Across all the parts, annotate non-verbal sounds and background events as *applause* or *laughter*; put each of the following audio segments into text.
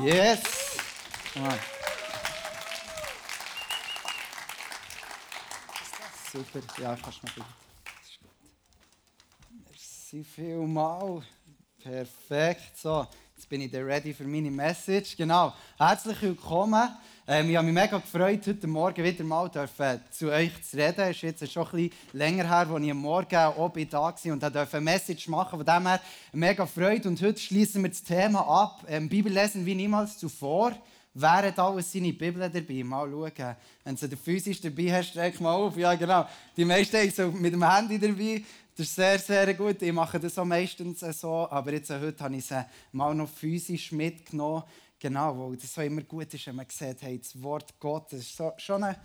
Yes! Super, ja, kannst du mal Merci vielmal. Perfekt. So, bin ich ready für meine Message. Genau. Herzlich willkommen. Ähm, ich habe mich mega gefreut, heute Morgen wieder mal dürfen, zu euch zu reden. Es ist jetzt schon ein bisschen länger her, als ich am Morgen auch da war und durfte eine Message machen. Von dem her mega Freude. Und heute schließen wir das Thema ab. Ähm, Bibel lesen wie niemals zuvor. Hat alles seine Bibel dabei? Mal schauen. Wenn du den physisch dabei hast, streck mal auf. Ja, genau. Die meisten haben so mit dem Handy dabei. Das ist sehr, sehr gut. Ich mache das auch meistens so. Aber jetzt, heute habe ich sie mal noch physisch mitgenommen. Genau, weil das so immer gut ist, wenn man sieht, hey, das Wort Gottes ist so, schon ein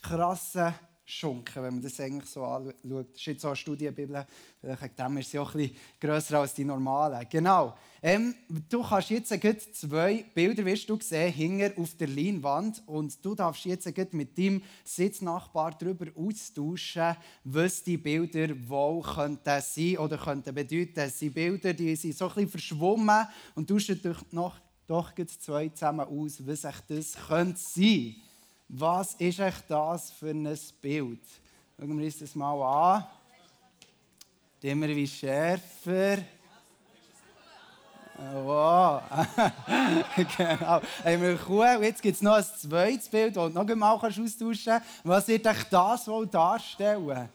krasser Schunken, wenn man das eigentlich so anschaut. Das ist jetzt so eine Studienbibel, vielleicht dem ist sie auch bisschen grösser als die normalen. Genau. Ähm, du kannst jetzt zwei Bilder, wirst du sehen, hinger auf der Leinwand und du darfst jetzt mit deinem Sitznachbar darüber austauschen, was die Bilder wohl könnten sein oder könnten bedeuten. Das sind Bilder, die sind so ein bisschen verschwommen und du noch doch zwei zusammen aus, was euch das könnte sein. Was ist euch das für ein Bild? Schauen wir uns das mal an. Immer wie schärfer. Wow. *laughs* genau. Haben wir Kuh. Jetzt gibt es noch ein zweites Bild, das du noch einmal austauschen kannst. Was wird euch das wohl darstellen? *laughs*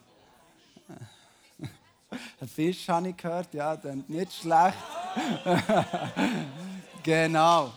Ein Fisch habe ich gehört, ja, dann nicht schlecht. *laughs* Genau.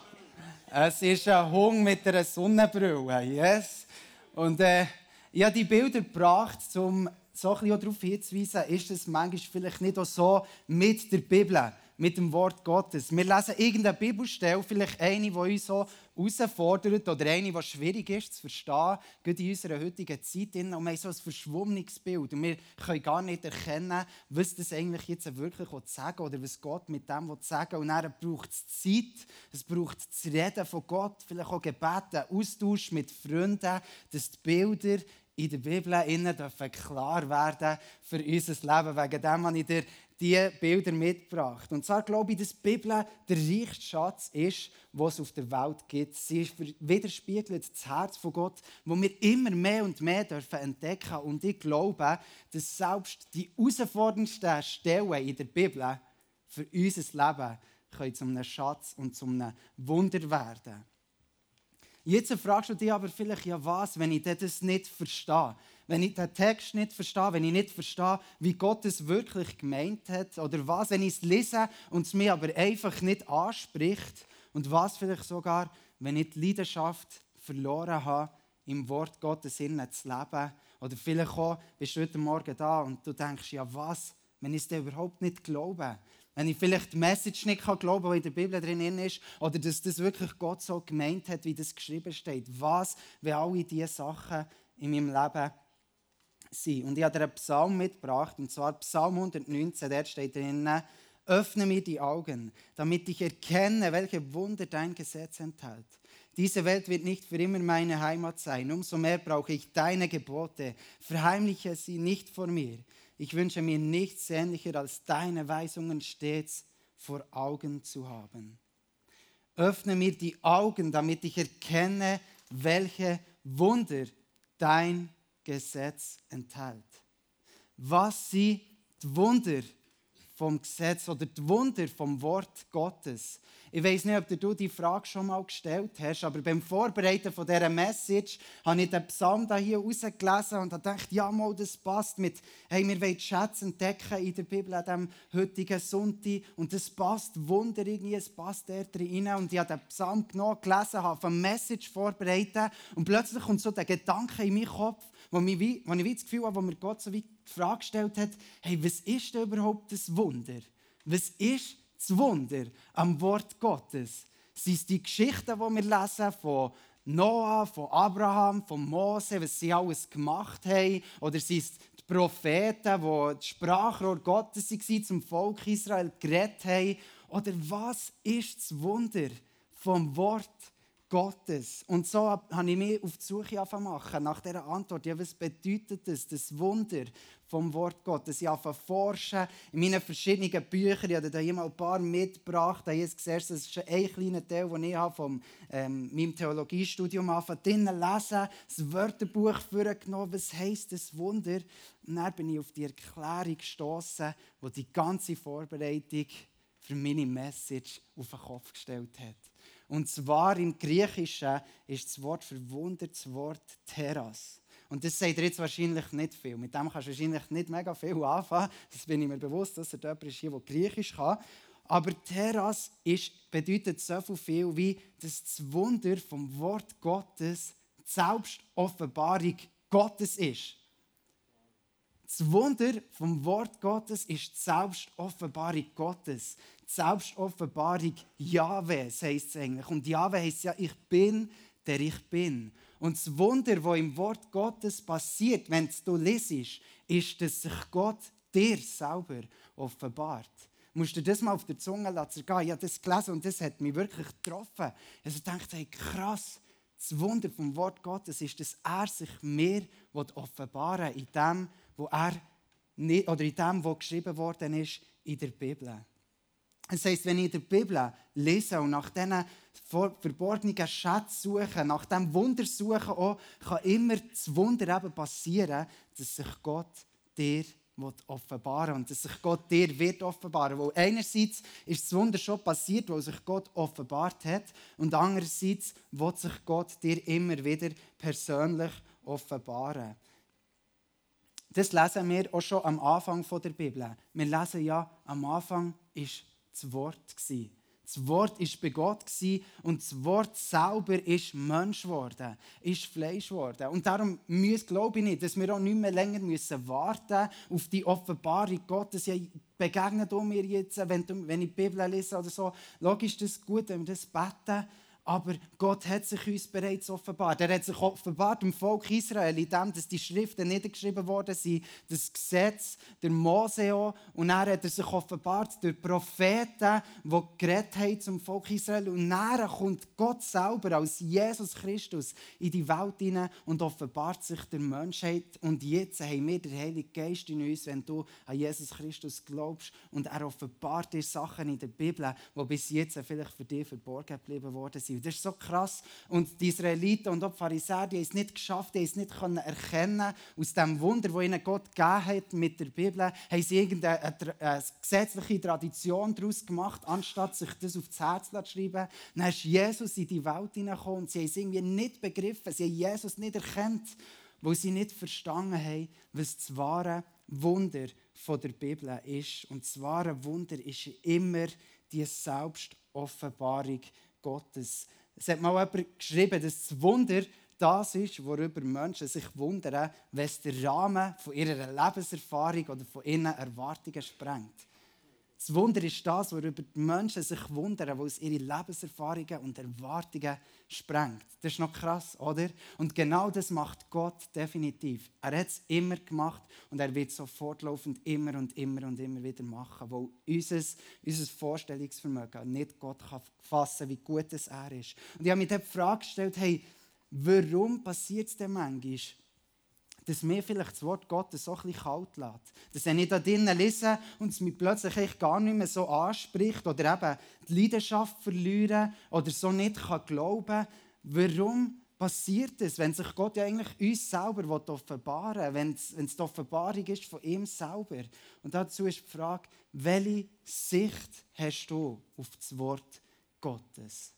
Es ist ein Hund mit einer Sonnenbrille. Yes. Und äh, ich habe die Bilder gebracht, um so ein bisschen darauf hinzuweisen, ist es manchmal vielleicht nicht auch so mit der Bibel mit dem Wort Gottes. Wir lesen irgendeine Bibelstelle, vielleicht eine, die uns so herausfordert oder eine, die schwierig ist zu verstehen, gerade in unserer heutigen Zeit. Und wir haben so ein verschwommenes Bild. Und wir können gar nicht erkennen, was das eigentlich jetzt wirklich sagen oder was Gott mit dem sagen will. Und dann braucht es Zeit, es braucht das Reden von Gott, vielleicht auch Gebete, Austausch mit Freunden, dass die Bilder in der Bibel innen klar werden für unser Leben. Wegen dem habe ich dir diese Bilder mitgebracht. Und zwar glaube ich, dass die Bibel der reichste Schatz ist, was es auf der Welt gibt. Sie widerspiegelt das Herz von Gott, wo wir immer mehr und mehr dürfen entdecken Und ich glaube, dass selbst die herausforderndsten Stellen in der Bibel für unser Leben können zu einem Schatz und zu einem Wunder werden. Jetzt fragst du dich aber vielleicht, ja was, wenn ich das nicht verstehe? Wenn ich den Text nicht verstehe, wenn ich nicht verstehe, wie Gott es wirklich gemeint hat, oder was, wenn ich es lese und es mir aber einfach nicht anspricht, und was vielleicht sogar, wenn ich die Leidenschaft verloren habe, im Wort Gottes innen zu leben, oder vielleicht auch, bist du heute Morgen da und du denkst, ja was, wenn ich es dir überhaupt nicht glaube, wenn ich vielleicht die Message nicht glauben kann, die in der Bibel drin ist, oder dass das wirklich Gott so gemeint hat, wie das geschrieben steht. Was, wenn alle diese Sachen in meinem Leben sind. Und ich habe einen Psalm mitgebracht, und zwar Psalm 119, der steht drin, Öffne mir die Augen, damit ich erkenne, welche Wunder dein Gesetz enthält. Diese Welt wird nicht für immer meine Heimat sein. Umso mehr brauche ich deine Gebote. Verheimliche sie nicht vor mir. Ich wünsche mir nichts sehnlicher, als deine Weisungen stets vor Augen zu haben. Öffne mir die Augen, damit ich erkenne, welche Wunder dein Gesetz enthält. Was sie die Wunder vom Gesetz oder die Wunder vom Wort Gottes. Ich weiß nicht, ob du die Frage schon mal gestellt hast, aber beim Vorbereiten von dieser Message habe ich den Psalm da hier rausgelesen und gedacht, ja, mal, das passt mit, hey, wir wollen Schätze entdecken in der Bibel an diesem heutigen Sonntag und das passt Wunder irgendwie, es passt da drin und ich habe den Psalm genau gelesen, habe eine Message vorbereitet und plötzlich kommt so der Gedanke in meinen Kopf, wo, mich wo ich das Gefühl habe, wo mir Gott so wie die Frage gestellt hat, hey, was ist denn überhaupt das Wunder? Was ist das Wunder am Wort Gottes? Sind es die Geschichten, die wir lesen von Noah, von Abraham, von Mose, was sie alles gemacht haben? Oder sind es die Propheten, die die Sprachrohr Gottes waren, zum Volk Israel geredet haben? Oder was ist das Wunder vom Wort Gottes? Gottes. Und so habe ich mich auf die Suche machen nach dieser Antwort. Ja, was bedeutet das, das Wunder vom Wort Gottes. Ich habe forschen in meinen verschiedenen Büchern. Ich habe da immer ein paar mitgebracht. Jetzt siehst das ist ein kleiner Teil, den ich von ähm, meinem Theologiestudium angefangen drinnen lesen, das Wörterbuch vorgenommen. Was heisst das Wunder? Und dann bin ich auf die Erklärung gestoßen, die die ganze Vorbereitung für meine Message auf den Kopf gestellt hat. Und zwar im Griechischen ist das Wort für Wunder das Wort Teras. Und das sagt er jetzt wahrscheinlich nicht viel. Mit dem kannst du wahrscheinlich nicht mega viel anfangen. Das bin ich mir bewusst, dass er jemand ist der Griechisch kann. Aber Teras ist, bedeutet so viel wie, dass das Wunder vom Wort Gottes die Selbstoffenbarung Gottes ist. Das Wunder vom Wort Gottes ist die Selbstoffenbarung Gottes. Selbstoffenbarung Jahwes heisst es eigentlich. Und Jahwe heisst ja, ich bin, der ich bin. Und das Wunder, das im Wort Gottes passiert, wenn du lesest, ist, dass sich Gott dir selber offenbart. Du musst dir das mal auf der Zunge lassen. Ich habe das gelesen und das hat mich wirklich getroffen. Also ich dachte, hey, krass, das Wunder vom Wort Gottes ist, dass er sich mir offenbaren will, in dem, wo er oder in dem, was geschrieben worden ist in der Bibel. Das heisst, wenn ich in der Bibel lese und nach diesen verborgenen Schätzen suche, nach diesem Wunder suche, auch, kann immer das Wunder eben passieren, dass sich Gott dir offenbaren und dass sich Gott dir wird offenbaren. Weil einerseits ist das Wunder schon passiert, wo sich Gott offenbart hat und andererseits wird sich Gott dir immer wieder persönlich offenbaren. Das lesen wir auch schon am Anfang der Bibel. Wir lesen ja, am Anfang ist das Wort. Das Wort ist bei Gott und das Wort selber ist Mensch geworden, ist Fleisch geworden. Und darum müssen, glaube ich nicht, dass wir auch nicht mehr länger müssen warten auf die Offenbarung Gottes. Ja, begegnet mir jetzt, wenn, wenn ich die Bibel lese oder so. Logisch ist das gut, wenn wir das beten. Aber Gott hat sich uns bereits offenbart. Er hat sich offenbart dem Volk Israel, in dem, dass die Schriften niedergeschrieben worden sind, das Gesetz, der Mose auch. Und dann hat er sich offenbart durch Propheten, die zum Volk Israel. Und dann kommt Gott selber als Jesus Christus in die Welt hinein und offenbart sich der Menschheit. Und jetzt haben wir den Heiligen Geist in uns, wenn du an Jesus Christus glaubst. Und er offenbart dir Sachen in der Bibel, die bis jetzt vielleicht für dich verborgen geblieben worden sind. Das ist so krass. Und die Israeliten und auch die Pharisäer, die haben es nicht geschafft, die haben es nicht erkennen aus dem Wunder, das ihnen Gott gegeben hat mit der Bibel, haben sie irgendeine eine gesetzliche Tradition daraus gemacht, anstatt sich das auf das Herz zu schreiben. Dann ist Jesus in die Welt hineingekommen und sie haben es irgendwie nicht begriffen, sie haben Jesus nicht erkannt, weil sie nicht verstanden haben, was das wahre Wunder von der Bibel ist. Und das wahre Wunder ist immer die Selbstoffenbarung Gottes. Es hat mal jemand geschrieben, dass das Wunder das ist, worüber Menschen sich wundern, wenn es den Rahmen von ihrer Lebenserfahrung oder von ihren Erwartungen sprengt. Das Wunder ist das, worüber die Menschen sich wundern, weil es ihre Lebenserfahrungen und Erwartungen sprengt. Das ist noch krass, oder? Und genau das macht Gott definitiv. Er hat es immer gemacht und er wird so fortlaufend immer und immer und immer wieder machen, weil unser, unser Vorstellungsvermögen nicht Gott kann fassen kann, wie gut es er ist. Und ich habe mir die Frage gestellt, hey, warum passiert es denn manchmal, dass mir vielleicht das Wort Gottes so ein bisschen kalt lässt. Dass wenn ich da drinnen lese und es mich plötzlich gar nicht mehr so anspricht oder eben die Leidenschaft verlieren oder so nicht kann glauben warum passiert das, wenn sich Gott ja eigentlich uns selber offenbaren will, es, wenn es die Offenbarung ist von ihm selber. Und dazu ist die Frage, welche Sicht hast du auf das Wort Gottes?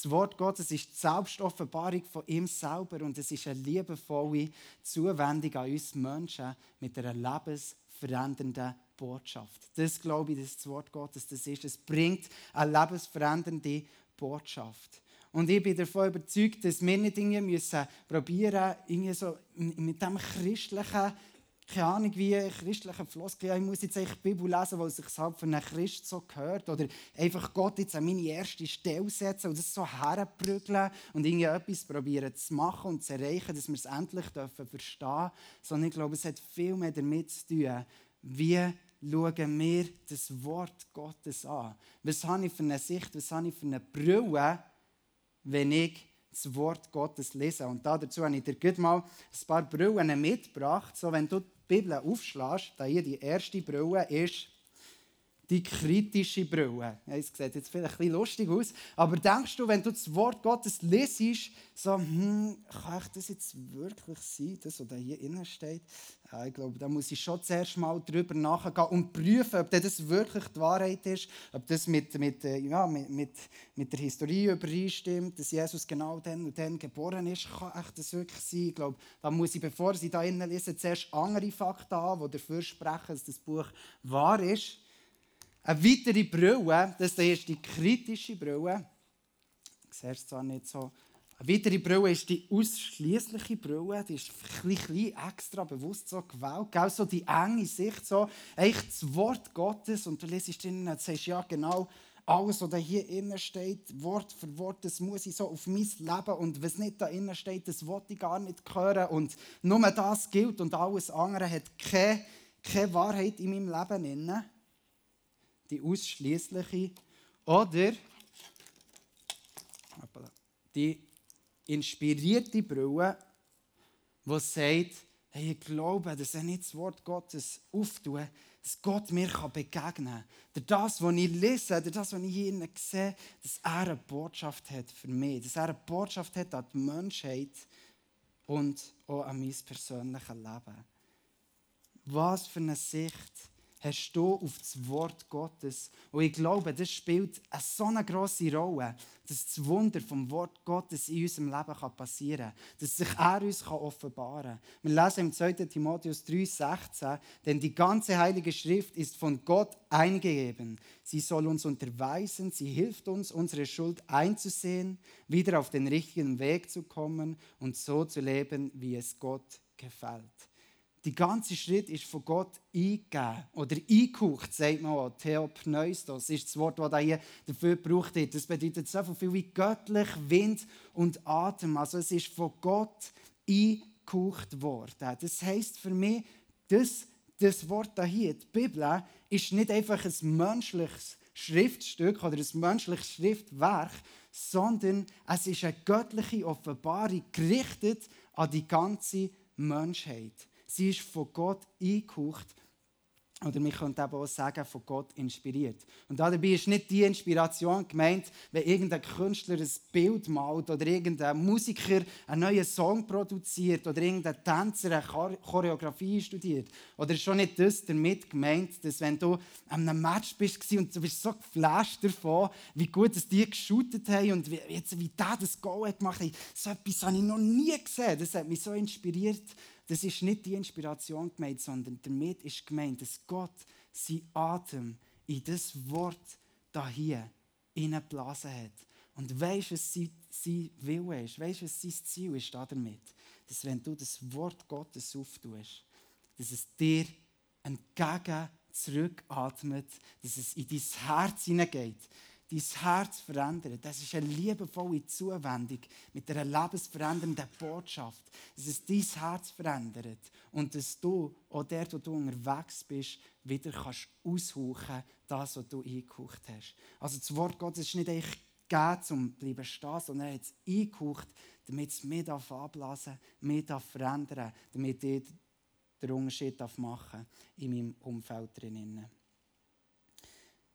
Das Wort Gottes ist die Selbstoffenbarung von ihm selber und es ist eine liebevolle Zuwendung an uns Menschen mit einer lebensverändernden Botschaft. Das glaube ich, dass das Wort Gottes das ist. Es bringt eine lebensverändernde Botschaft. Und ich bin davon überzeugt, dass wir nicht irgendwie müssen probieren, irgendwie so mit dem christlichen keine Ahnung, wie christliche Floskel, ich muss jetzt echt die Bibel lesen, weil es sich halt für einen Christ so gehört. Oder einfach Gott jetzt an meine erste Stelle setzen und das so herprügeln und irgendwie etwas probieren zu machen und zu erreichen, dass wir es endlich dürfen verstehen. Sondern ich glaube, es hat viel mehr damit zu tun, wie schauen wir das Wort Gottes an. Was habe ich für eine Sicht, was habe ich für eine Brille, wenn ich das Wort Gottes lese. Und dazu habe ich dir gut mal ein paar Brillen mitgebracht. So, wenn du Bibel aufschlägst, da hier die erste Brille ist die kritische Brille. Ja, es sieht jetzt vielleicht ein bisschen lustig aus, aber denkst du, wenn du das Wort Gottes lesest, so, hm, kann ich das jetzt wirklich sein, das, was hier innen steht? Ja, ich glaube, da muss ich schon zuerst mal drüber nachgehen und prüfen, ob das wirklich die Wahrheit ist, ob das mit, mit, äh, ja, mit, mit, mit der Historie übereinstimmt, dass Jesus genau dann und dann geboren ist. Kann echt das wirklich sein? Ich glaube, da muss ich, bevor ich da innen lese, zuerst andere Fakten haben, die dafür sprechen, dass das Buch wahr ist. Eine weitere Brille, das ist die kritische Brille. Ich sehe es zwar nicht so. Eine weitere Brille ist die ausschließliche Brille. Die ist ein bisschen extra bewusst so gewählt. Auch so die enge Sicht, so echt das Wort Gottes. Und du liest drin und sagst, ja genau, alles, was hier innen steht, Wort für Wort, das muss ich so auf mein Leben und was nicht da innen steht, das wollte ich gar nicht hören. Und nur das gilt und alles andere hat keine, keine Wahrheit in meinem Leben. Drin die ausschließliche oder die inspirierte Brille, die sagt, hey, ich glaube, dass er nicht das Wort Gottes auftun, dass Gott mir begegnen kann. Das, was ich lese, das, was ich hier sehe, dass er eine Botschaft hat für mich, dass er eine Botschaft hat an die Menschheit und auch an mein persönliches Leben. Was für eine Sicht hast du auf das Wort Gottes. Und ich glaube, das spielt eine so eine grosse Rolle, dass das Wunder vom Wort Gottes in unserem Leben passieren kann. Dass sich er uns offenbaren kann. Wir lesen im 2. Timotheus 3,16, denn die ganze Heilige Schrift ist von Gott eingegeben. Sie soll uns unterweisen, sie hilft uns, unsere Schuld einzusehen, wieder auf den richtigen Weg zu kommen und so zu leben, wie es Gott gefällt. Die ganze Schritt ist von Gott eingegeben oder eingehaucht, sagt man auch. Theopneustos ist das Wort, das hier dafür gebraucht wird. Das bedeutet so viel wie göttlich, Wind und Atem. Also es ist von Gott eingehaucht worden. Das heisst für mich, das, das Wort hier, die Bibel, ist nicht einfach ein menschliches Schriftstück oder ein menschliches Schriftwerk, sondern es ist eine göttliche Offenbarung gerichtet an die ganze Menschheit. Sie ist von Gott eingehaucht. Oder wir können eben auch sagen, von Gott inspiriert. Und dabei ist nicht die Inspiration gemeint, wenn irgendein Künstler ein Bild malt oder irgendein Musiker einen neuen Song produziert oder irgendein Tänzer eine Choreografie studiert. Oder ist schon nicht das damit gemeint, dass wenn du an einem Match bist und du bist so geflasht davon, wie gut es die geshootet haben und wie, jetzt, wie der das Goal gemacht hat. So etwas habe ich noch nie gesehen. Das hat mich so inspiriert das ist nicht die Inspiration gemeint, sondern damit ist gemeint, dass Gott sein Atem in das Wort da hier hineingeblasen hat. Und weißt was sein, sein Wille ist? Weißt was sein Ziel ist damit? Dass wenn du das Wort Gottes auftust, dass es dir entgegen zurückatmet, dass es in dein Herz hineingeht, dein Herz verändert. Das ist eine liebevolle Zuwendung mit einer lebensverändernden Botschaft. Dass es dein Herz verändert und dass du, auch dort, wo du unterwegs bist, wieder kannst aushauchen, das, was du eingehaucht hast. Also das Wort Gottes ist nicht eigentlich gegeben, um zu bleiben stehen, sondern er hat es eingehaucht, damit es mich abblasen mich verändern damit ich den Unterschied machen in meinem Umfeld drinnen.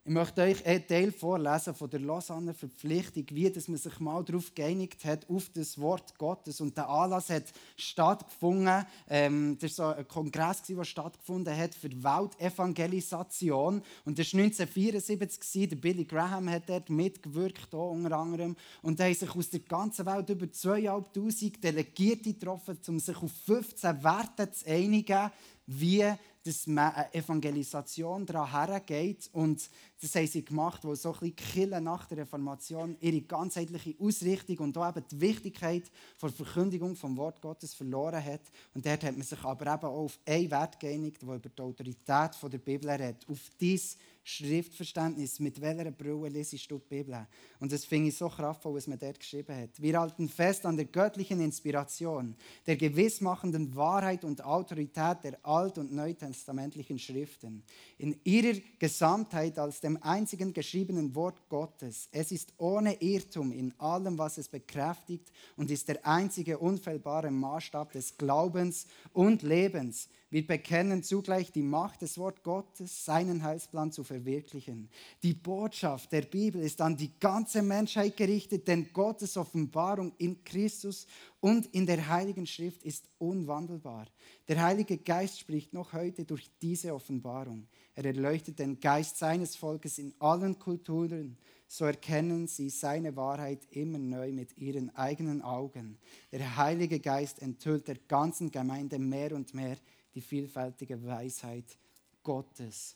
Ich möchte euch einen Teil vorlesen von der Lausanne Verpflichtung, wie dass man sich mal darauf geeinigt hat, auf das Wort Gottes. Und der Anlass hat stattgefunden, ähm, das war so ein Kongress, der stattgefunden hat für Weltevangelisation. Und das war 1974, der Billy Graham hat dort mitgewirkt, unter anderem. Und da haben sich aus der ganzen Welt über 2'500 Delegierte getroffen, um sich auf 15 Werte zu einigen, wie dass man eine Evangelisation daran hergeht. Und das haben sie gemacht, weil so ein bisschen nach der Reformation ihre ganzheitliche Ausrichtung und auch eben die Wichtigkeit der Verkündigung vom Wort Gottes verloren hat. Und dort hat man sich aber eben auch auf einen Wert geeinigt, der über die Autorität der Bibel redet. Auf dies Schriftverständnis, mit welcher Brille lesest du die Bibel? Und das finde ich so kraftvoll, was man dort geschrieben hat. Wir halten fest an der göttlichen Inspiration, der gewissmachenden Wahrheit und Autorität der alt- und neutestamentlichen Schriften. In ihrer Gesamtheit als dem einzigen geschriebenen Wort Gottes. Es ist ohne Irrtum in allem, was es bekräftigt und ist der einzige unfehlbare Maßstab des Glaubens und Lebens Wir bekennen zugleich die Macht des Wort Gottes, seinen Heilsplan zu verwirklichen. Die Botschaft der Bibel ist an die ganze Menschheit gerichtet, denn Gottes Offenbarung in Christus und in der Heiligen Schrift ist unwandelbar. Der Heilige Geist spricht noch heute durch diese Offenbarung. Er erleuchtet den Geist seines Volkes in allen Kulturen. So erkennen sie seine Wahrheit immer neu mit ihren eigenen Augen. Der Heilige Geist enthüllt der ganzen Gemeinde mehr und mehr die vielfältige Weisheit Gottes.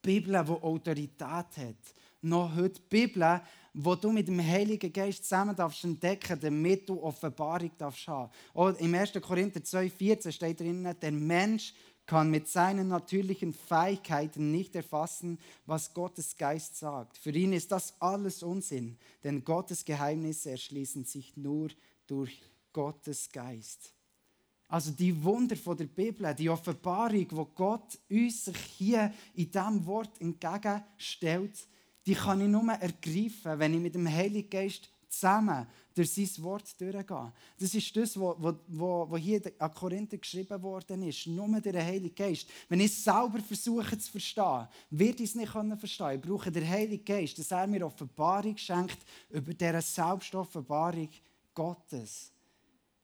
Bibel, die Autorität hat. Noch heute Bibel, wo du mit dem Heiligen Geist zusammen darfst entdecken, damit du Offenbarung darfst haben. Und Im 1. Korinther 2,14 steht drin, der Mensch kann mit seinen natürlichen Fähigkeiten nicht erfassen, was Gottes Geist sagt. Für ihn ist das alles Unsinn, denn Gottes Geheimnisse erschließen sich nur durch Gottes Geist. Also die Wunder der Bibel, die Offenbarung, wo Gott uns hier in diesem Wort entgegenstellt, die kann ich nur ergreifen, wenn ich mit dem Heiligen Geist zusammen durch sein Wort durchgehe. Das ist das, was hier an Korinther geschrieben worden ist. Nur durch den Heiligen Geist. Wenn ich es selber versuche zu verstehen, wird ich es nicht verstehen. Ich brauche den Heiligen Geist, dass er mir Offenbarung schenkt über diese Selbstoffenbarung Gottes.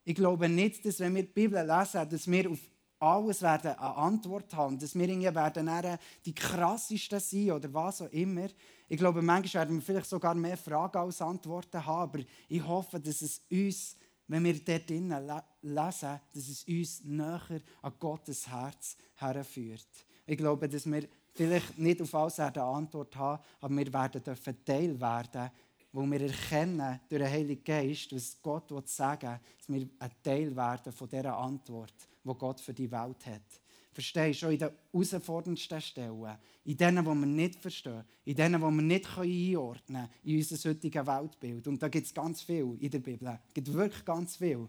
Ich glaube nicht, dass wenn wir die Bibel lesen, dass wir auf alles werden eine Antwort haben, dass wir irgendwie werden die krassesten sein oder was auch immer. Ich glaube, manchmal werden wir vielleicht sogar mehr Fragen als Antworten haben, aber ich hoffe, dass es uns, wenn wir dort drinnen lesen, dass es uns näher an Gottes Herz herführt. Ich glaube, dass wir vielleicht nicht auf alles eine Antwort haben, aber wir werden Teil werden wo wir erkennen durch den Heiligen Geist, was Gott sagen will, dass wir ein Teil werden von dieser Antwort, die Gott für die Welt hat. Verstehst du? Auch in den herausforderndsten Stellen, in denen, die wir nicht verstehen, in denen, die wir nicht einordnen können, in unser heutiges Weltbild. Und da gibt es ganz viel in der Bibel. Es gibt wirklich ganz viel.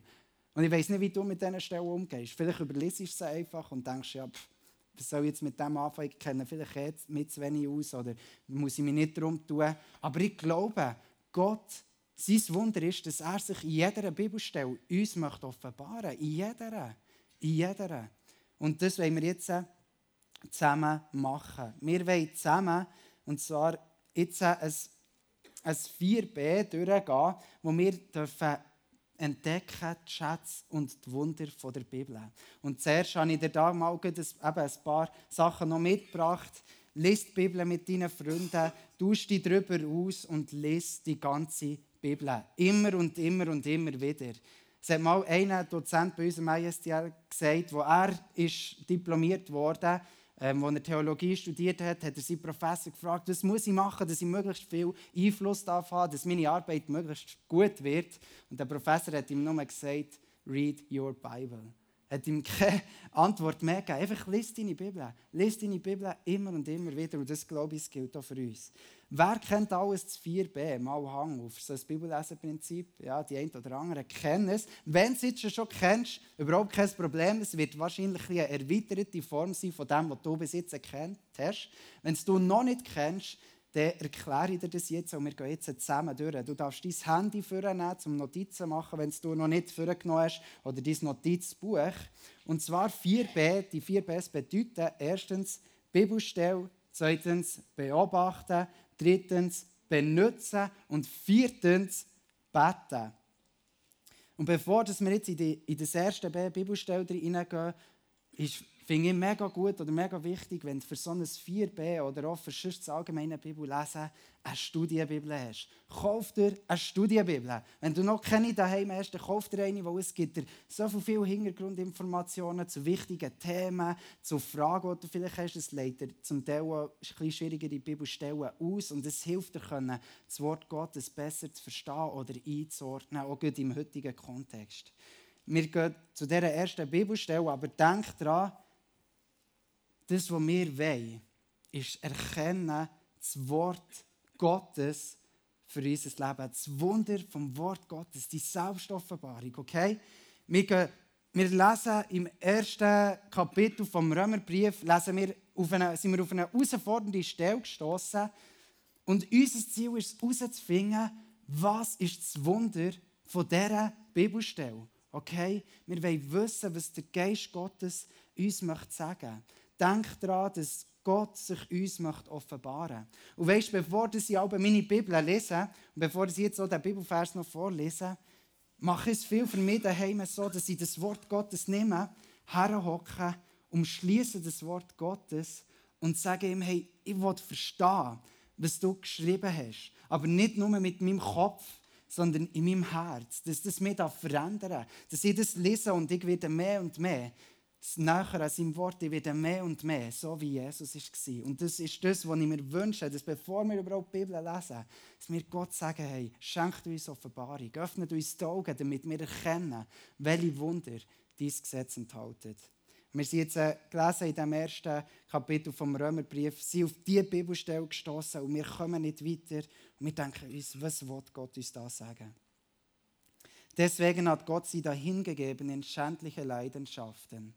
Und ich weiß nicht, wie du mit diesen Stellen umgehst. Vielleicht überliest du sie einfach und denkst, ja, pff, was soll ich jetzt mit dem anfangen? Ich kenne vielleicht jetzt mit zu wenig aus oder muss ich mich nicht darum tun. Aber ich glaube, Gott, sein Wunder ist, dass er sich in jeder Bibelstelle uns möchte offenbaren möchte. In jeder. In jeder. Und das wollen wir jetzt zusammen machen. Wir wollen zusammen, und zwar jetzt ein, ein 4b durchgehen, wo wir dürfen entdecken die Schätze und die Wunder der Bibel. Und zuerst habe ich dir da mal ein paar Sachen noch mitgebracht. Lies die Bibel mit deinen Freunden, tausch dich darüber aus und lies die ganze Bibel. Immer und immer und immer wieder. Es hat mal ein Dozent bei uns im ISTL gesagt, wo er ist diplomiert wurde, ähm, als er Theologie studiert hat, hat er seinen Professor gefragt, was muss ich machen, dass ich möglichst viel Einfluss darauf habe, dass meine Arbeit möglichst gut wird. Und der Professor hat ihm nur gesagt, read your Bible hat ihm keine Antwort mehr gegeben. Einfach lies deine Bibel. Lies deine Bibel immer und immer wieder. Und das, glaube ich, gilt auch für uns. Wer kennt alles das 4b? Mal Hang auf so ein Bibellesenprinzip. Ja, die einen oder anderen kennen es. Wenn du es schon kennst, überhaupt kein Problem. Es wird wahrscheinlich eine erweiterte Form sein von dem, was du bis jetzt erkannt hast. Wenn du noch nicht kennst, dann erkläre ich dir das jetzt und wir gehen jetzt zusammen durch. Du darfst dein Handy vornehmen, um Notizen zu machen, wenn du noch nicht vorgenommen hast, oder dein Notizbuch. Und zwar 4b. Die 4bs bedeuten erstens Bibelstelle, zweitens beobachten, drittens benutzen und viertens beten. Und bevor wir jetzt in, die, in das erste B Bibelstelle hineingehen, ist Finde ich mega gut oder mega wichtig, wenn du für so ein 4b oder auch für das allgemeine Bibellesen eine Studienbibel hast. Kauf dir eine Studienbibel. Wenn du noch keine daheim hast, dann kauf dir eine, weil es gibt dir so viele Hintergrundinformationen zu wichtigen Themen, zu Fragen, die du vielleicht hast. Es leitet zum Teil auch ein schwierigere Bibelstellen aus und es hilft dir, das Wort Gottes besser zu verstehen oder einzuordnen, auch gut im heutigen Kontext. Wir gehen zu dieser ersten Bibelstelle, aber denk daran, das, was wir wollen, ist erkennen, das Wort Gottes für unser Leben. Das Wunder vom Wort Gottes, die Selbstoffenbarung. Okay? Wir, gehen, wir lesen im ersten Kapitel vom Römerbrief lesen wir eine, sind wir auf eine herausfordernde Stelle gestoßen. Und unser Ziel ist herauszufinden, was ist das Wunder von dieser Bibelstelle. Okay? Wir wollen wissen, was der Geist Gottes uns möchte sagen. Denk daran, dass Gott sich uns möchte offenbaren Und weißt, bevor ich aber meine Bibel lese und bevor ich jetzt auch den Bibelvers noch vorlese, mache ich es viel für mich daheim so, dass ich das Wort Gottes nehme, herhocke, umschließe das Wort Gottes und sage ihm, hey, ich will verstehen, was du geschrieben hast. Aber nicht nur mit meinem Kopf, sondern in meinem Herz. Dass das mich verändern darf. Dass ich das lese und ich werde mehr und mehr näher an seinem Wort, werde mehr und mehr, so wie Jesus war. Und das ist das, was ich mir wünsche, dass bevor wir überhaupt die Bibel lesen, dass wir Gott sagen, hey, schenkt uns Offenbarung, öffnet uns die Augen, damit wir erkennen, welche Wunder dieses Gesetz enthält. Wir sind jetzt äh, gelesen in dem ersten Kapitel vom Römerbrief, sind auf diese Bibelstelle gestoßen und wir kommen nicht weiter. Und wir denken uns, was will Gott uns da sagen? Deswegen hat Gott sie dahingegeben in schändliche Leidenschaften.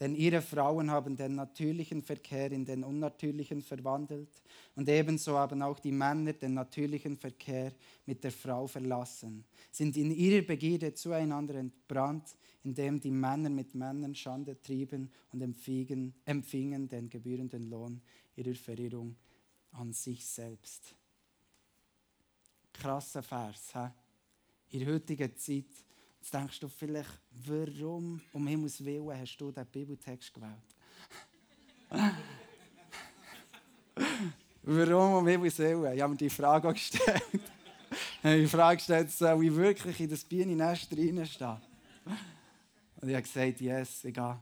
Denn ihre Frauen haben den natürlichen Verkehr in den unnatürlichen verwandelt und ebenso haben auch die Männer den natürlichen Verkehr mit der Frau verlassen, sind in ihrer Begierde zueinander entbrannt, indem die Männer mit Männern Schande trieben und empfingen, empfingen den gebührenden Lohn ihrer Verirrung an sich selbst. Krasser Vers. He? In der heutigen Zeit Jetzt denkst du vielleicht, warum um Himmels Willen hast du diesen Bibeltext gewählt? *laughs* warum um Himmels Willen? Ich habe mir die Frage gestellt. ich habe die Frage gestellt, soll ich wirklich in das Bienennest reinstehen? Und ich habe gesagt, yes, egal.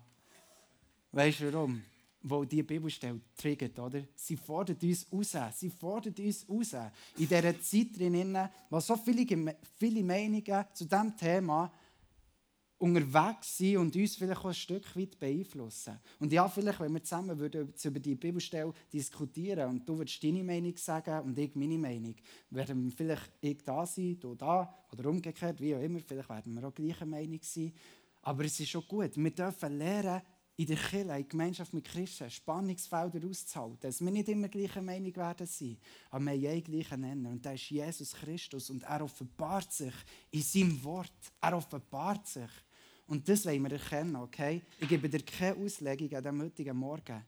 Weißt du warum? Wo die Bibelstelle triggert, oder? Sie fordert uns raus. Sie fordert uns raus. In dieser Zeit drin, wo so viele, viele Meinungen zu diesem Thema unterwegs sind und uns vielleicht auch ein Stück weit beeinflussen. Und ja, vielleicht, wenn wir zusammen würden über die Bibelstelle diskutieren und du würdest deine Meinung sagen und ich meine Meinung, werden vielleicht ich da sein, du da oder umgekehrt, wie auch immer, vielleicht werden wir auch gleicher Meinung sein. Aber es ist schon gut. Wir dürfen lernen, in der Kirche, in Gemeinschaft mit Christen, Spannungsfelder auszuhalten. Dass wir nicht immer gleicher Meinung werden sein, aber wir haben einen gleichen Nenner. Und das ist Jesus Christus. Und er offenbart sich in seinem Wort. Er offenbart sich. Und das wollen wir erkennen, okay? Ich gebe dir keine Auslegung an diesem heutigen Morgen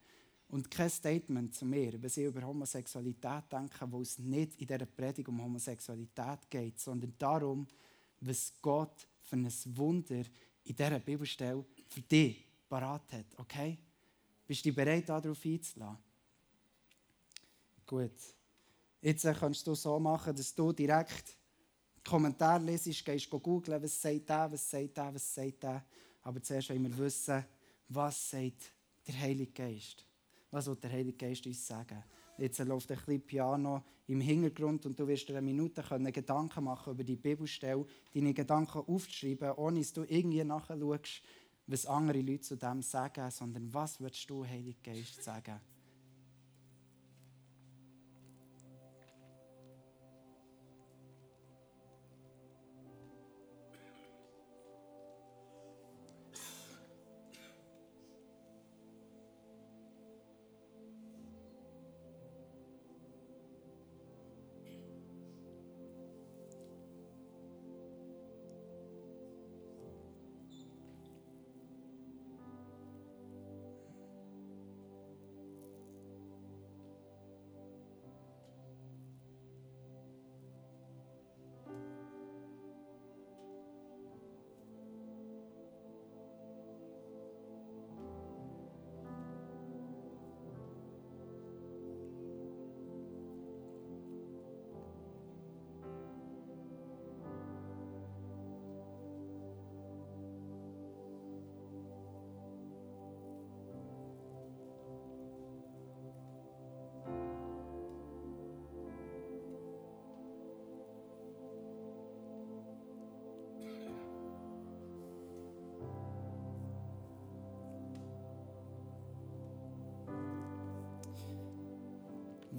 und kein Statement zu mir, wenn ich über Homosexualität denke, wo es nicht in dieser Predigt um Homosexualität geht, sondern darum, was Gott für ein Wunder in dieser Bibelstelle für dich parat hat. Okay? Bist du bereit, darauf einzulassen? Gut. Jetzt kannst du so machen, dass du direkt Kommentar lesest, gehst googeln, was sagt der, was sagt der, was sagt der. Aber zuerst wollen wir wissen, was sagt der Heilige Geist? Was will der Heilige Geist uns sagen? Jetzt läuft ein bisschen Piano im Hintergrund und du wirst dir eine Minute können Gedanken machen über die Bibelstelle, deine Gedanken aufzuschreiben, ohne dass du irgendwie nachschaust, was andere Leute zu dem sagen, sondern was würdest du, Heiliger Geist, sagen?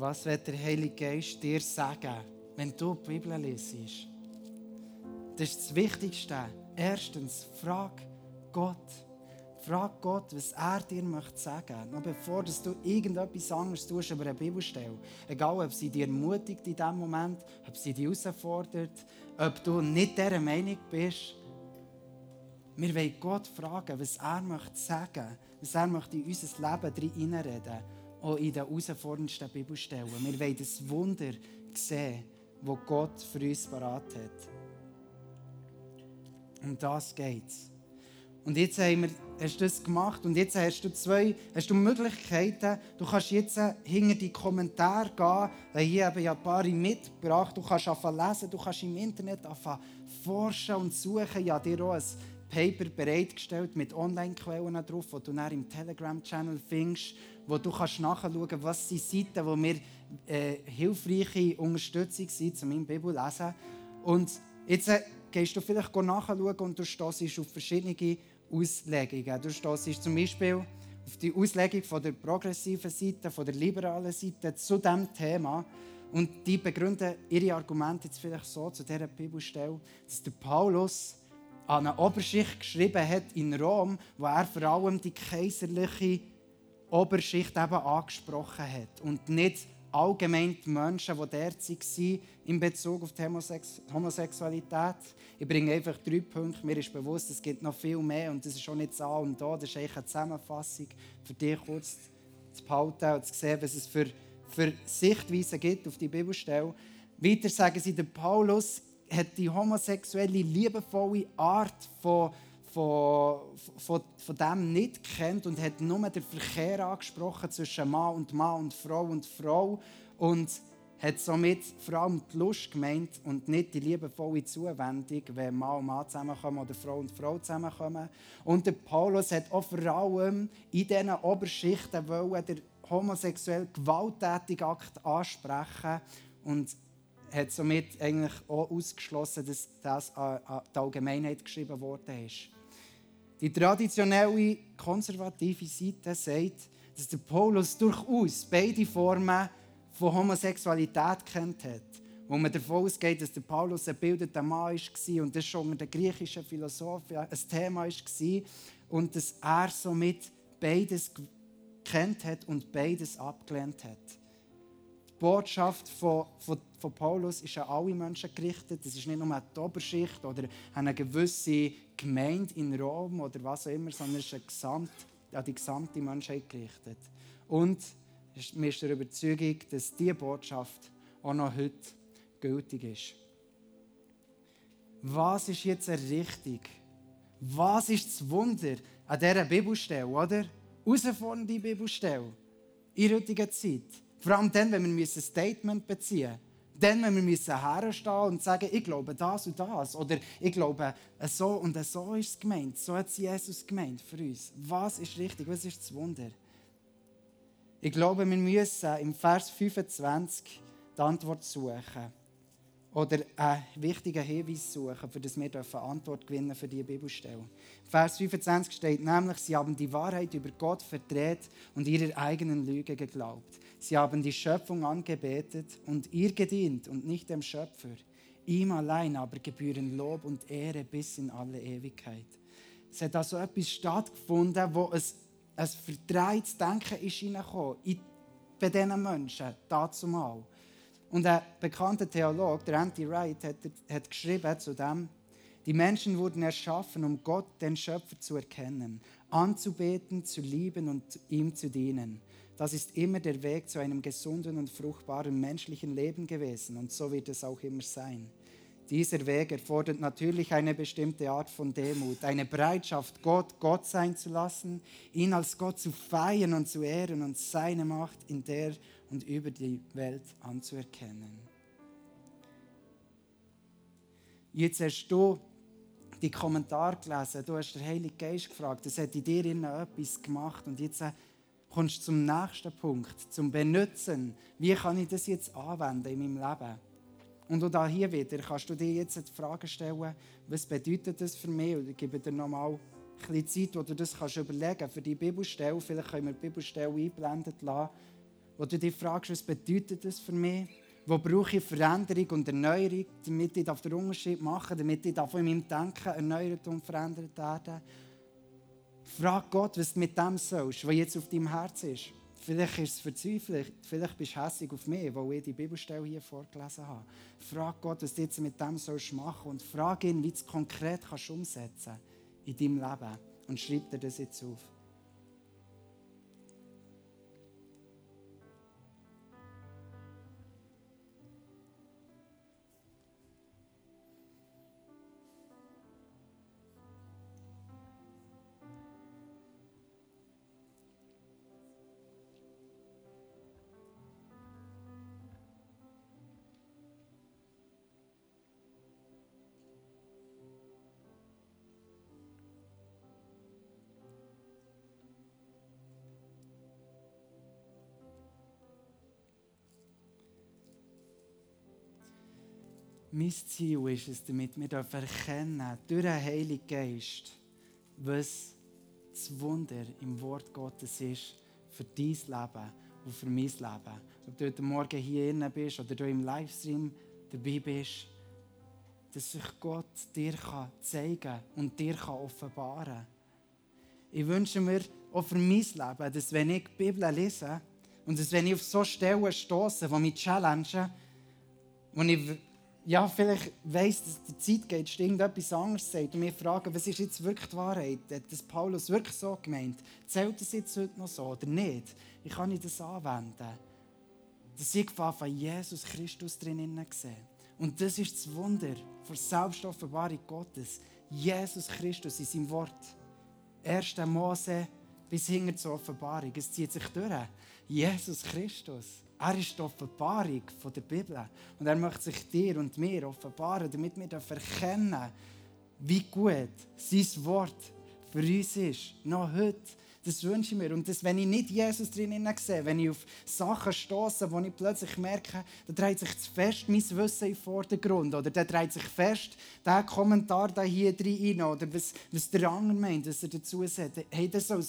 Was wird der Heilige Geist dir sagen, wenn du die Bibel liest? Das ist das Wichtigste. Erstens, frag Gott. Frag Gott, was er dir möchte sagen. Noch bevor dass du irgendetwas anderes tust über eine Bibelstelle. Egal, ob sie dich ermutigt in diesem Moment, ob sie dich herausfordert, ob du nicht dieser Meinung bist. Wir wollen Gott fragen, was er möchte sagen, was er möchte in unser Leben hineinreden, auch in den herausforderndsten Bibelstellen. Wir wollen das Wunder sehen, das Gott für uns parat hat. Um das geht es. Und jetzt haben wir, hast du das gemacht und jetzt hast du zwei hast du Möglichkeiten. Du kannst jetzt hinter die Kommentare gehen. Weil hier haben ja ein paar mitgebracht. Du kannst anfangen lesen, du kannst im Internet anfangen forschen und suchen. Habe dir auch ein Paper bereitgestellt mit Online-Quellen drauf, die du dann im Telegram-Channel findest, wo du kannst nachschauen kannst, was sind Seiten, wo mir äh, hilfreiche Unterstützung sind, zu meinem Bibellesen. Und jetzt äh, gehst du vielleicht nachschauen und du stoßt auf verschiedene Auslegungen. Du stoßt zum Beispiel auf die Auslegung von der progressiven Seite, von der liberalen Seite zu diesem Thema. Und die begründen ihre Argumente jetzt vielleicht so zu dieser Bibelstelle, dass der Paulus an eine Oberschicht geschrieben hat in Rom, wo er vor allem die kaiserliche Oberschicht eben angesprochen hat und nicht allgemein die Menschen, die dort waren in Bezug auf die Homosexualität. Ich bringe einfach drei Punkte. Mir ist bewusst, es gibt noch viel mehr und das ist schon nicht so und da. Das ist eigentlich eine Zusammenfassung für dich kurz zu behalten und zu sehen, was es für, für Sichtweisen gibt auf die Bibelstelle. Weiter sagen sie, der Paulus hat die homosexuelle, liebevolle Art von, von, von, von dem nicht kennt und hat nur den Verkehr angesprochen zwischen Mann und Mann und Frau und Frau und hat somit vor allem die Lust gemeint und nicht die liebevolle Zuwendung, wenn Mann und Mann zusammenkommen oder Frau und Frau zusammenkommen. Und der Paulus hat auch vor allem in diesen Oberschichten wollen, den homosexuell gewalttätigen Akt ansprechen und hat somit eigentlich auch ausgeschlossen, dass das an die Allgemeinheit geschrieben worden ist. Die traditionelle konservative Seite sagt, dass der Paulus durchaus beide Formen von Homosexualität kennt hat. Wo man davon ausgeht, dass der Paulus ein bildeter Mann war und das schon unter den griechischen Philosophen ein Thema war und dass er somit beides kennt hat und beides abgelehnt hat. Botschaft von, von, von Paulus ist an alle Menschen gerichtet. Das ist nicht nur an die Oberschicht oder an eine gewisse Gemeinde in Rom oder was auch immer, sondern es ist Gesamt, an die gesamte Menschheit gerichtet. Und mir ist der Überzeugung, dass diese Botschaft auch noch heute gültig ist. Was ist jetzt richtig? Was ist das Wunder an dieser Bibelstelle, oder? Herausfordernde Bibelstelle in heutiger Zeit. Vor allem dann, wenn wir ein Statement beziehen müssen. Dann, wenn wir herstehen und sagen, ich glaube das und das. Oder ich glaube, so und so ist es gemeint. So hat es Jesus gemeint für uns. Was ist richtig? Was ist das Wunder? Ich glaube, wir müssen im Vers 25 die Antwort suchen. Oder einen wichtigen Hinweis suchen, für das wir eine Antwort gewinnen für diese Bibelstelle. Vers 25 steht nämlich, sie haben die Wahrheit über Gott verdreht und ihrer eigenen Lüge geglaubt. Sie haben die Schöpfung angebetet und ihr gedient und nicht dem Schöpfer. Ihm allein aber gebühren Lob und Ehre bis in alle Ewigkeit. Es hat also etwas stattgefunden, wo es ein verdrehtes Denken ist hineingekommen bei diesen Menschen, dazu mal. Und ein bekannter Theologe, der Andy Wright, hat, hat geschrieben zu dem, die Menschen wurden erschaffen, um Gott, den Schöpfer, zu erkennen, anzubeten, zu lieben und ihm zu dienen. Das ist immer der Weg zu einem gesunden und fruchtbaren menschlichen Leben gewesen und so wird es auch immer sein. Dieser Weg erfordert natürlich eine bestimmte Art von Demut, eine Bereitschaft, Gott Gott sein zu lassen, ihn als Gott zu feiern und zu ehren und seine Macht in der und über die Welt anzuerkennen. Jetzt hast du die Kommentare gelesen, du hast den Heiligen Geist gefragt, das hat in dir etwas gemacht und jetzt äh, kommst du zum nächsten Punkt, zum Benutzen. Wie kann ich das jetzt anwenden in meinem Leben? Und auch hier wieder kannst du dir jetzt die Frage stellen, was bedeutet das für mich? Ich gebe dir nochmal ein bisschen Zeit, wo du das kannst überlegen kannst für die Bibelstelle. Vielleicht können wir die Bibelstelle einblenden lassen, wo du dich fragst, was bedeutet das für mich? Wo brauche ich Veränderung und Erneuerung, damit ich den Unterschied machen damit ich von meinem Denken erneuert und verändert werden Frag Gott, was du mit dem sollst, was jetzt auf deinem Herz ist. Vielleicht ist es verzweifelt, vielleicht bist du hässlich auf mich, weil ich die Bibelstelle hier vorgelesen habe. Frag Gott, was du jetzt mit dem sollst machen und frag ihn, wie du es konkret kannst umsetzen in deinem Leben. Und schreib dir das jetzt auf. Mein Ziel ist es, damit wir erkennen durch den Heiligen Geist, was das Wunder im Wort Gottes ist für dein Leben und für mein Leben. Ob du heute Morgen hier innen bist oder du im Livestream dabei bist, dass sich Gott dir zeigen kann und dir offenbaren kann. Ich wünsche mir auch für mein Leben, dass wenn ich die Bibel lese und dass wenn ich auf so Stellen stoße, die mich challenge, wo ich ja, vielleicht weiss, dass die Zeit geht, irgendetwas anderes sagt und wir fragen, was ist jetzt wirklich die Wahrheit? Hat das Paulus wirklich so gemeint? Zählt das jetzt heute noch so oder nicht? Wie kann ich das anwenden? Dass ich von Jesus Christus drinnen sehe. Und das ist das Wunder der Selbstoffenbarung Gottes. Jesus Christus in seinem Wort. 1. Mose bis hinter zur Offenbarung. Es zieht sich durch. Jesus Christus. Er ist die Offenbarung der Bibel. Und er möchte sich dir und mir offenbaren, damit wir erkennen, wie gut sein Wort für uns ist. Noch heute. Das wünsche ich mir. Und das, wenn ich nicht Jesus drin sehe, wenn ich auf Sachen stoße, wo ich plötzlich merke, da dreht sich zu fest mein Wissen den Vordergrund. Oder da dreht sich fest der Kommentar da hier drin Oder was, was der andere meint, was er dazu sagt. Hey, das soll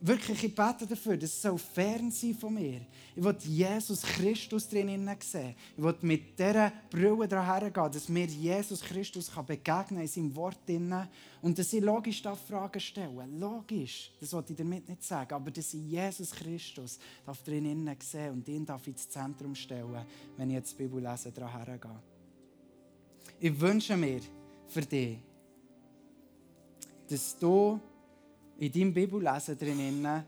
wirklich, ich bete dafür, dass es fern sein von mir. Ich will Jesus Christus drin sehen. Ich will mit dieser Brille daher gehen, dass mir Jesus Christus begegnen kann in seinem Wort. Drin. Und dass ich logisch da Fragen stelle. Logisch, das wollte ich damit nicht sagen. Aber dass ich Jesus Christus darf drin sehen und ihn darf ins Zentrum stellen, wenn ich jetzt die Bibel lese, daher gehe. Ich wünsche mir für dich, dass du in deinem Bibellesen drinnen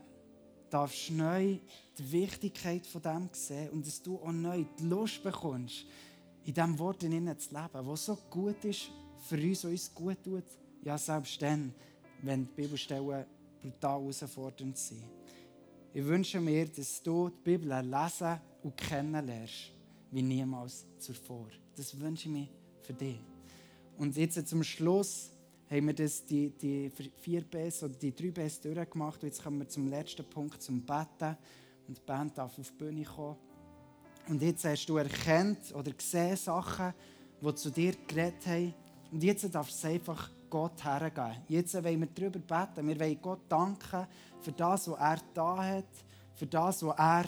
darfst du neu die Wichtigkeit von dem sehen und dass du auch neu die Lust bekommst, in diesem Wort drinnen zu leben, was so gut ist für uns, was uns gut tut. Ja, selbst dann, wenn die Bibelstellen brutal herausfordernd sind. Ich wünsche mir, dass du die Bibel lesen und kennenlernst, wie niemals zuvor. Das wünsche ich mir für dich. Und jetzt zum Schluss haben wir das, die, die vier Bs oder die drei Bs durchgemacht. Und jetzt kommen wir zum letzten Punkt, zum Betten. Und die Band darf auf die Bühne kommen. Und jetzt hast du erkannt oder gesehen Sachen, die zu dir geredet haben. Und jetzt darfst du einfach Gott hergeben. Jetzt wollen wir darüber beten. Wir wollen Gott danken für das, was er da hat, für das, was er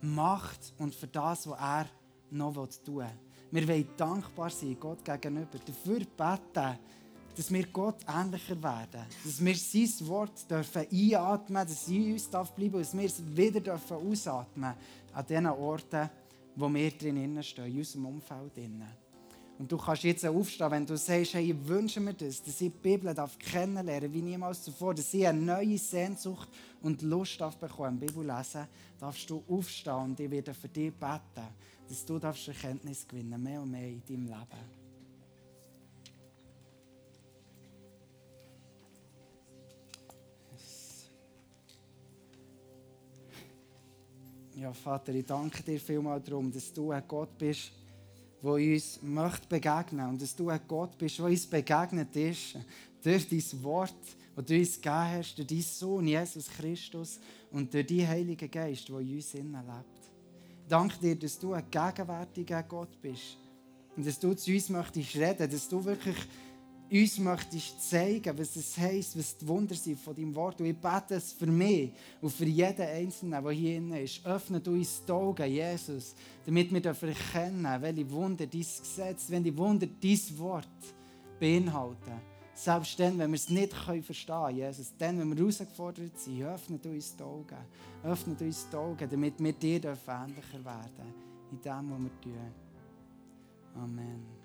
macht und für das, was er noch tun will. Wir wollen dankbar sein Gott gegenüber. Dafür beten, dass wir Gott ähnlicher werden. Dass wir sein Wort dürfen einatmen dass es in uns darf bleiben dass wir es wieder dürfen ausatmen an den Orten, wo wir drinnen stehen, in unserem Umfeld. Und du kannst jetzt aufstehen, wenn du sagst, hey, ich wünsche mir das, dass ich die Bibel darf kennenlernen wie niemals zuvor, dass ich eine neue Sehnsucht und Lust darf bekommen, Bibel lesen, darfst du aufstehen und ich werde für dich beten, dass du Erkenntnis gewinnen, mehr und mehr in deinem Leben. Ja, Vater, ich danke dir vielmals darum, dass du ein Gott bist, der uns möchte begegnen und dass du ein Gott bist, der uns begegnet ist durch dein Wort, das du uns gegeben hast, durch deinen Sohn Jesus Christus und durch deinen Heiligen Geist, der in uns lebt. Ich danke dir, dass du ein gegenwärtiger Gott bist und dass du zu uns möchtest reden, dass du wirklich uns möchtest zeigen, was es heisst, was die Wunder sind von deinem Wort. Und ich bete es für mich und für jeden Einzelnen, der hier drin ist. Öffne du uns die Augen, Jesus, damit wir erkennen, welche Wunder dein Gesetz, welche Wunder dein Wort beinhalten. Selbst dann, wenn wir es nicht verstehen können, Jesus, dann, wenn wir herausgefordert sind, öffne du uns die Augen. Öffne uns die Augen, damit wir dir ähnlicher werden in dem, was wir tun. Amen.